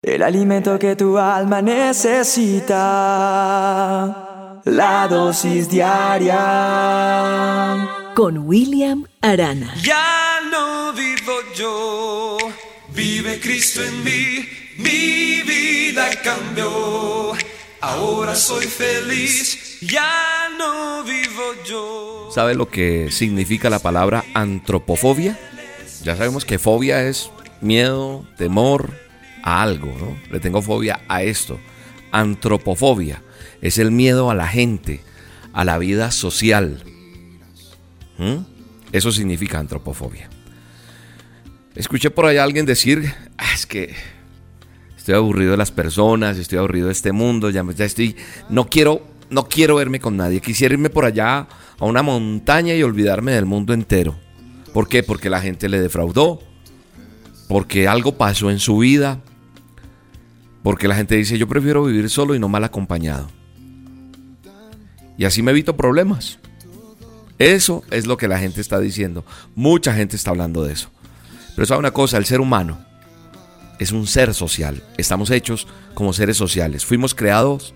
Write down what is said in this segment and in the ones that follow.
El alimento que tu alma necesita. La dosis diaria. Con William Arana. Ya no vivo yo, vive Cristo en mí, mi vida cambió. Ahora soy feliz, ya no vivo yo. ¿Sabe lo que significa la palabra antropofobia? Ya sabemos que fobia es miedo, temor a algo, ¿no? Le tengo fobia a esto. Antropofobia es el miedo a la gente, a la vida social. ¿Mm? Eso significa antropofobia. Escuché por allá a alguien decir, ah, es que estoy aburrido de las personas, estoy aburrido de este mundo, ya, ya estoy, no quiero, no quiero verme con nadie, quisiera irme por allá a una montaña y olvidarme del mundo entero. ¿Por qué? Porque la gente le defraudó, porque algo pasó en su vida, porque la gente dice, yo prefiero vivir solo y no mal acompañado. Y así me evito problemas. Eso es lo que la gente está diciendo. Mucha gente está hablando de eso. Pero sabe una cosa, el ser humano es un ser social. Estamos hechos como seres sociales. Fuimos creados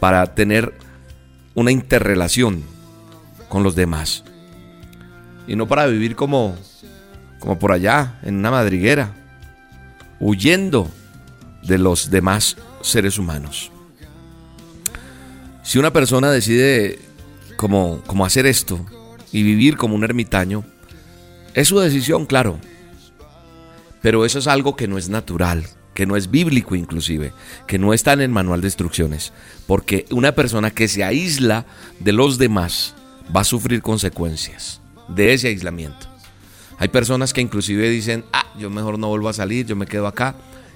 para tener una interrelación con los demás. Y no para vivir como, como por allá, en una madriguera, huyendo de los demás seres humanos. Si una persona decide como, como hacer esto y vivir como un ermitaño, es su decisión, claro. Pero eso es algo que no es natural, que no es bíblico inclusive, que no está en el manual de instrucciones. Porque una persona que se aísla de los demás va a sufrir consecuencias de ese aislamiento. Hay personas que inclusive dicen, ah, yo mejor no vuelvo a salir, yo me quedo acá.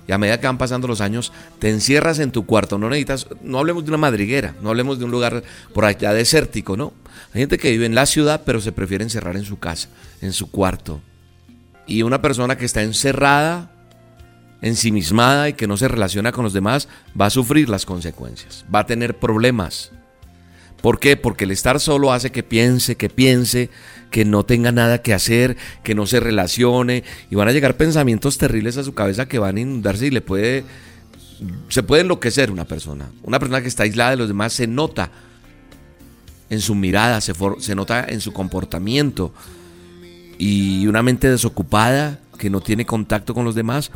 Y a medida que van pasando los años, te encierras en tu cuarto. No necesitas, no hablemos de una madriguera, no hablemos de un lugar por allá desértico, ¿no? Hay gente que vive en la ciudad, pero se prefiere encerrar en su casa, en su cuarto. Y una persona que está encerrada, ensimismada y que no se relaciona con los demás, va a sufrir las consecuencias, va a tener problemas. ¿Por qué? Porque el estar solo hace que piense, que piense, que no tenga nada que hacer, que no se relacione y van a llegar pensamientos terribles a su cabeza que van a inundarse y le puede se puede enloquecer una persona. Una persona que está aislada de los demás se nota en su mirada, se, se nota en su comportamiento. Y una mente desocupada que no tiene contacto con los demás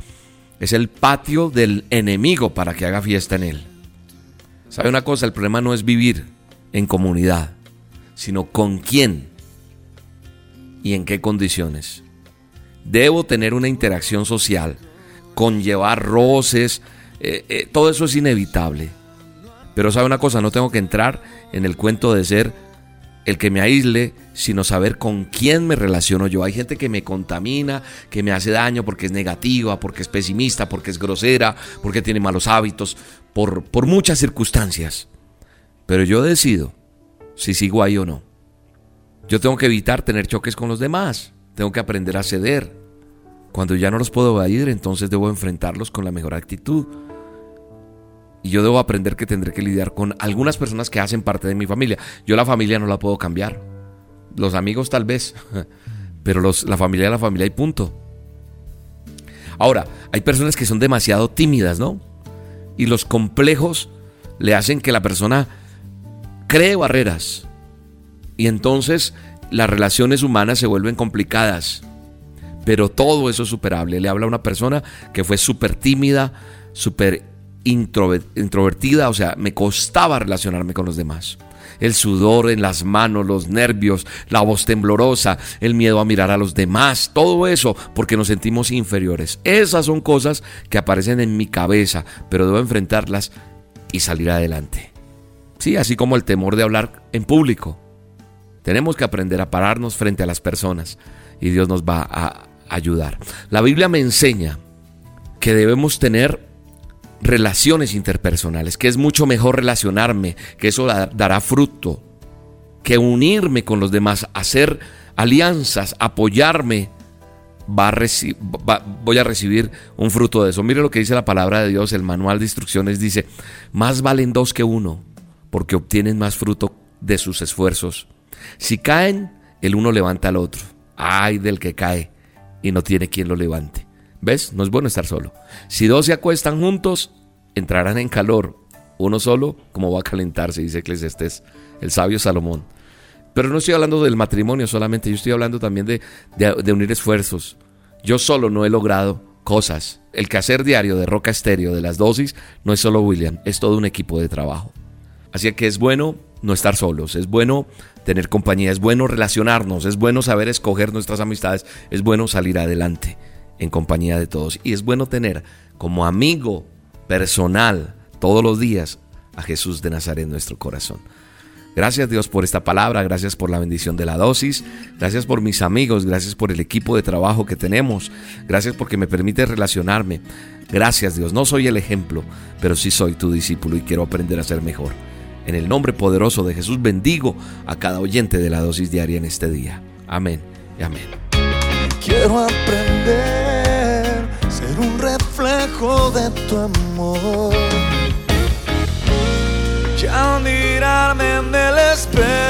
es el patio del enemigo para que haga fiesta en él. ¿Sabe una cosa? El problema no es vivir en comunidad, sino con quién y en qué condiciones. Debo tener una interacción social, conllevar roces, eh, eh, todo eso es inevitable. Pero sabe una cosa, no tengo que entrar en el cuento de ser el que me aísle, sino saber con quién me relaciono yo. Hay gente que me contamina, que me hace daño porque es negativa, porque es pesimista, porque es grosera, porque tiene malos hábitos, por, por muchas circunstancias. Pero yo decido si sigo ahí o no. Yo tengo que evitar tener choques con los demás. Tengo que aprender a ceder. Cuando ya no los puedo evadir, entonces debo enfrentarlos con la mejor actitud. Y yo debo aprender que tendré que lidiar con algunas personas que hacen parte de mi familia. Yo la familia no la puedo cambiar. Los amigos tal vez. Pero los, la familia es la familia y punto. Ahora, hay personas que son demasiado tímidas, ¿no? Y los complejos le hacen que la persona cree barreras y entonces las relaciones humanas se vuelven complicadas. Pero todo eso es superable. Le habla a una persona que fue súper tímida, súper introvertida, o sea, me costaba relacionarme con los demás. El sudor en las manos, los nervios, la voz temblorosa, el miedo a mirar a los demás, todo eso porque nos sentimos inferiores. Esas son cosas que aparecen en mi cabeza, pero debo enfrentarlas y salir adelante. Sí, así como el temor de hablar en público. Tenemos que aprender a pararnos frente a las personas y Dios nos va a ayudar. La Biblia me enseña que debemos tener relaciones interpersonales, que es mucho mejor relacionarme, que eso dará fruto, que unirme con los demás, hacer alianzas, apoyarme, va voy a recibir un fruto de eso. Mire lo que dice la palabra de Dios, el manual de instrucciones dice, más valen dos que uno, porque obtienen más fruto de sus esfuerzos. Si caen, el uno levanta al otro. Ay del que cae y no tiene quien lo levante. ¿Ves? No es bueno estar solo. Si dos se acuestan juntos, entrarán en calor. Uno solo, como va a calentarse, dice Eclesiastés, el sabio Salomón. Pero no estoy hablando del matrimonio solamente, yo estoy hablando también de, de, unir esfuerzos. Yo solo no he logrado cosas. El quehacer diario de Roca Estéreo, de las dosis, no es solo William, es todo un equipo de trabajo. Así que es bueno no estar solos, es bueno tener compañía, es bueno relacionarnos, es bueno saber escoger nuestras amistades, es bueno salir adelante en compañía de todos. Y es bueno tener como amigo personal todos los días a Jesús de Nazaret en nuestro corazón. Gracias Dios por esta palabra, gracias por la bendición de la dosis, gracias por mis amigos, gracias por el equipo de trabajo que tenemos, gracias porque me permite relacionarme. Gracias Dios, no soy el ejemplo, pero sí soy tu discípulo y quiero aprender a ser mejor. En el nombre poderoso de Jesús bendigo a cada oyente de la dosis diaria en este día. Amén y amén. Quiero aprender, ser un reflejo de tu amor. Ya al mirarme en el espejo,